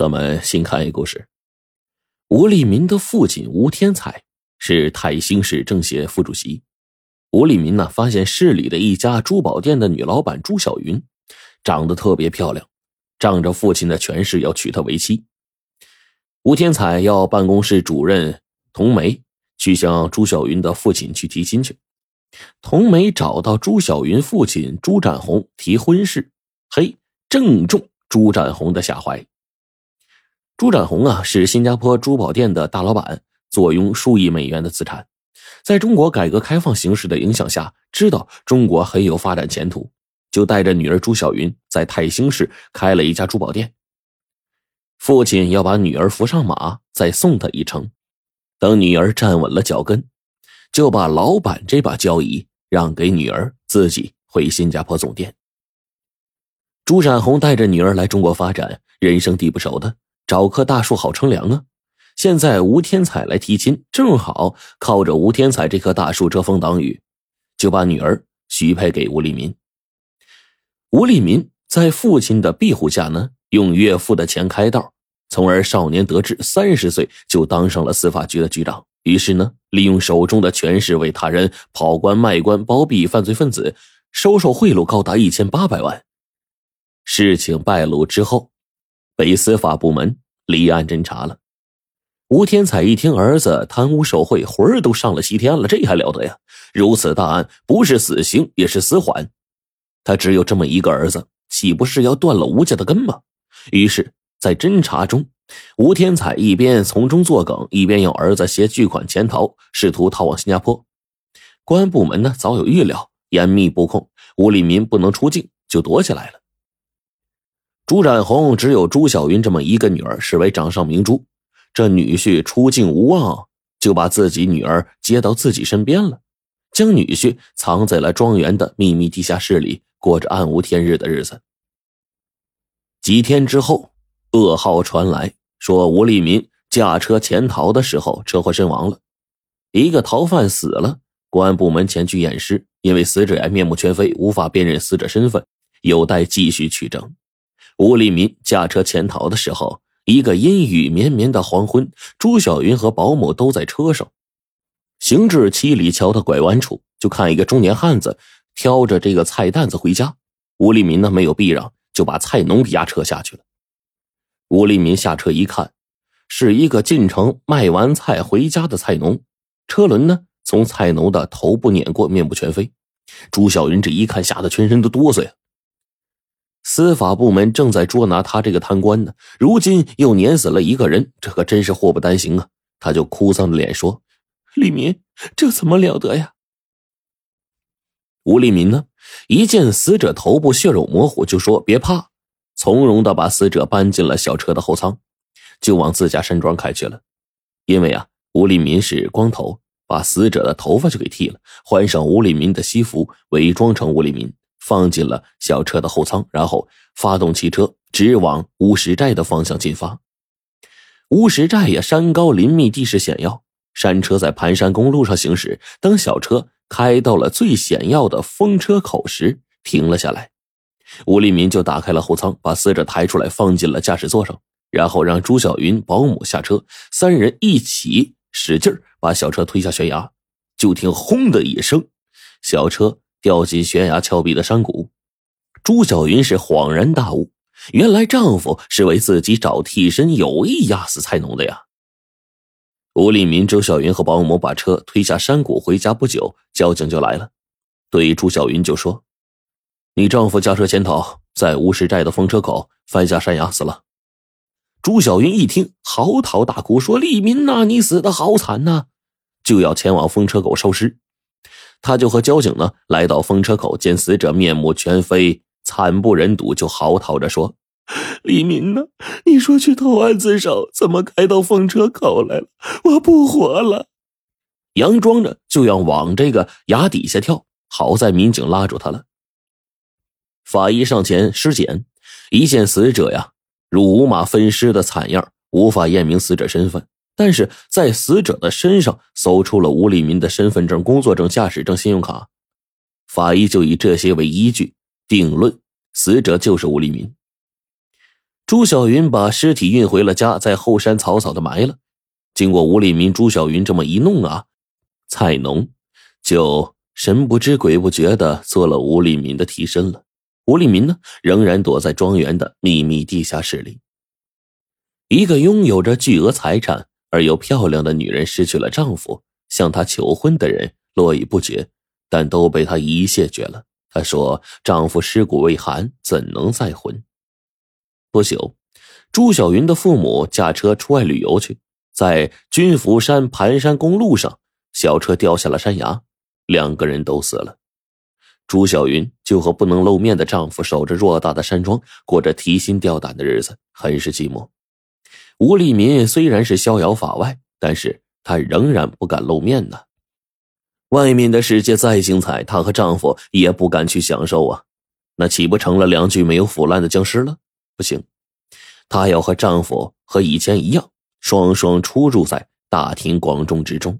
咱们先看一故事。吴立民的父亲吴天才是泰兴市政协副主席。吴立民呢，发现市里的一家珠宝店的女老板朱小云长得特别漂亮，仗着父亲的权势要娶她为妻。吴天才要办公室主任童梅去向朱小云的父亲去提亲去。童梅找到朱小云父亲朱展红提婚事，嘿，正中朱展红的下怀。朱展红啊，是新加坡珠宝店的大老板，坐拥数亿美元的资产。在中国改革开放形势的影响下，知道中国很有发展前途，就带着女儿朱小云在泰兴市开了一家珠宝店。父亲要把女儿扶上马，再送她一程。等女儿站稳了脚跟，就把老板这把交椅让给女儿，自己回新加坡总店。朱展红带着女儿来中国发展，人生地不熟的。找棵大树好乘凉啊！现在吴天彩来提亲，正好靠着吴天彩这棵大树遮风挡雨，就把女儿许配给吴立民。吴立民在父亲的庇护下呢，用岳父的钱开道，从而少年得志，三十岁就当上了司法局的局长。于是呢，利用手中的权势为他人跑官卖官，包庇犯罪分子，收受贿赂高达一千八百万。事情败露之后。被司法部门立案侦查了。吴天彩一听儿子贪污受贿，魂儿都上了西天了，这还了得呀！如此大案，不是死刑也是死缓。他只有这么一个儿子，岂不是要断了吴家的根吗？于是，在侦查中，吴天彩一边从中作梗，一边用儿子携巨款潜逃，试图逃往新加坡。公安部门呢，早有预料，严密布控，吴立民不能出境，就躲起来了。朱展红只有朱小云这么一个女儿，视为掌上明珠。这女婿出境无望，就把自己女儿接到自己身边了，将女婿藏在了庄园的秘密地下室里，过着暗无天日的日子。几天之后，噩耗传来，说吴立民驾车潜逃的时候车祸身亡了，一个逃犯死了。公安部门前去验尸，因为死者面目全非，无法辨认死者身份，有待继续取证。吴立民驾车潜逃的时候，一个阴雨绵绵的黄昏，朱小云和保姆都在车上，行至七里桥的拐弯处，就看一个中年汉子挑着这个菜担子回家。吴立民呢没有避让，就把菜农给压车下去了。吴立民下车一看，是一个进城卖完菜回家的菜农，车轮呢从菜农的头部碾过，面目全非。朱小云这一看，吓得全身都哆嗦呀。司法部门正在捉拿他这个贪官呢，如今又碾死了一个人，这可真是祸不单行啊！他就哭丧着脸说：“李民，这怎么了得呀？”吴立民呢，一见死者头部血肉模糊，就说：“别怕。”从容的把死者搬进了小车的后舱，就往自家山庄开去了。因为啊，吴立民是光头，把死者的头发就给剃了，换上吴立民的西服，伪装成吴立民。放进了小车的后舱，然后发动汽车，直往乌石寨的方向进发。乌石寨呀，山高林密，地势险要。山车在盘山公路上行驶，当小车开到了最险要的风车口时，停了下来。吴立民就打开了后舱，把死者抬出来，放进了驾驶座上，然后让朱小云、保姆下车，三人一起使劲把小车推下悬崖。就听“轰”的一声，小车。掉进悬崖峭壁的山谷，朱小云是恍然大悟，原来丈夫是为自己找替身，有意压死菜农的呀。吴立民、周小云和保姆把车推下山谷回家不久，交警就来了，对朱小云就说：“你丈夫驾车潜逃，在乌石寨的风车口翻下山崖死了。”朱小云一听，嚎啕大哭，说：“立民呐，你死的好惨呐！”就要前往风车口收尸。他就和交警呢来到风车口，见死者面目全非，惨不忍睹，就嚎啕着说：“李民呢？你说去投案自首，怎么开到风车口来了？我不活了！”佯装着就要往这个崖底下跳，好在民警拉住他了。法医上前尸检，一见死者呀，如五马分尸的惨样，无法验明死者身份。但是在死者的身上搜出了吴立民的身份证、工作证、驾驶证、信用卡，法医就以这些为依据定论，死者就是吴立民。朱小云把尸体运回了家，在后山草草的埋了。经过吴立民、朱小云这么一弄啊，菜农就神不知鬼不觉的做了吴立民的替身了。吴立民呢，仍然躲在庄园的秘密地下室里。一个拥有着巨额财产而又漂亮的女人失去了丈夫，向她求婚的人络绎不绝，但都被她一一谢绝了。她说：“丈夫尸骨未寒，怎能再婚？”不久，朱小云的父母驾车出外旅游去，在军福山盘山公路上，小车掉下了山崖，两个人都死了。朱小云就和不能露面的丈夫守着偌大的山庄，过着提心吊胆的日子，很是寂寞。吴立民虽然是逍遥法外，但是他仍然不敢露面呢。外面的世界再精彩，她和丈夫也不敢去享受啊。那岂不成了两具没有腐烂的僵尸了？不行，她要和丈夫和以前一样，双双出入在大庭广众之中。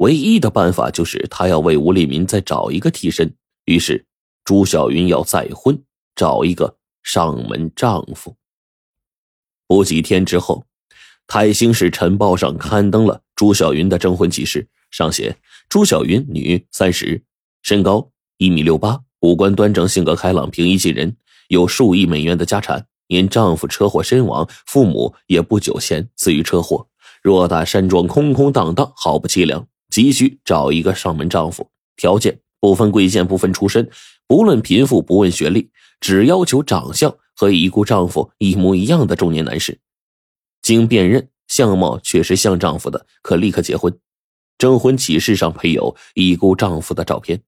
唯一的办法就是她要为吴立民再找一个替身。于是，朱小云要再婚，找一个上门丈夫。不几天之后。泰兴市晨报上刊登了朱小云的征婚启事，上写：朱小云，女，三十，身高一米六八，五官端正，性格开朗，平易近人，有数亿美元的家产。因丈夫车祸身亡，父母也不久前死于车祸。偌大山庄空空荡荡，毫不凄凉，急需找一个上门丈夫。条件不分贵贱，不分出身，不论贫富，不问学历，只要求长相和已故丈夫一模一样的中年男士。经辨认，相貌确实像丈夫的，可立刻结婚。征婚启事上配有已故丈夫的照片。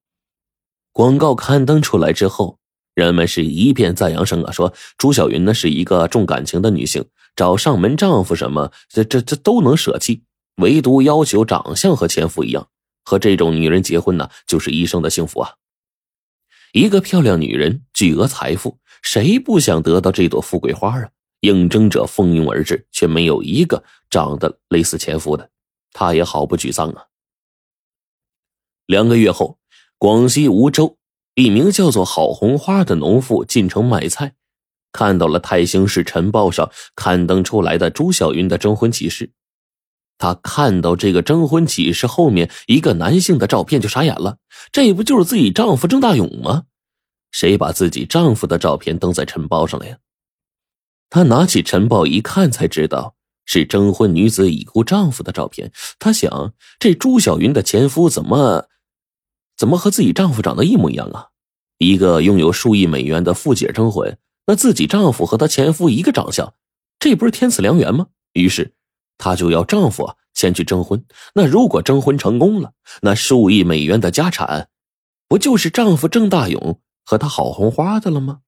广告刊登出来之后，人们是一片赞扬声啊，说朱小云呢是一个重感情的女性，找上门丈夫什么，这这这都能舍弃，唯独要求长相和前夫一样。和这种女人结婚呢，就是一生的幸福啊。一个漂亮女人，巨额财富，谁不想得到这朵富贵花啊？应征者蜂拥而至，却没有一个长得类似前夫的，他也毫不沮丧啊。两个月后，广西梧州一名叫做郝红花的农妇进城买菜，看到了泰兴市晨报上刊登出来的朱小云的征婚启事。他看到这个征婚启事后面一个男性的照片就傻眼了，这不就是自己丈夫郑大勇吗？谁把自己丈夫的照片登在晨报上了呀？他拿起晨报一看，才知道是征婚女子已故丈夫的照片。他想，这朱小云的前夫怎么，怎么和自己丈夫长得一模一样啊？一个拥有数亿美元的富姐征婚，那自己丈夫和她前夫一个长相，这不是天赐良缘吗？于是，她就要丈夫啊前去征婚。那如果征婚成功了，那数亿美元的家产，不就是丈夫郑大勇和她郝红花的了吗？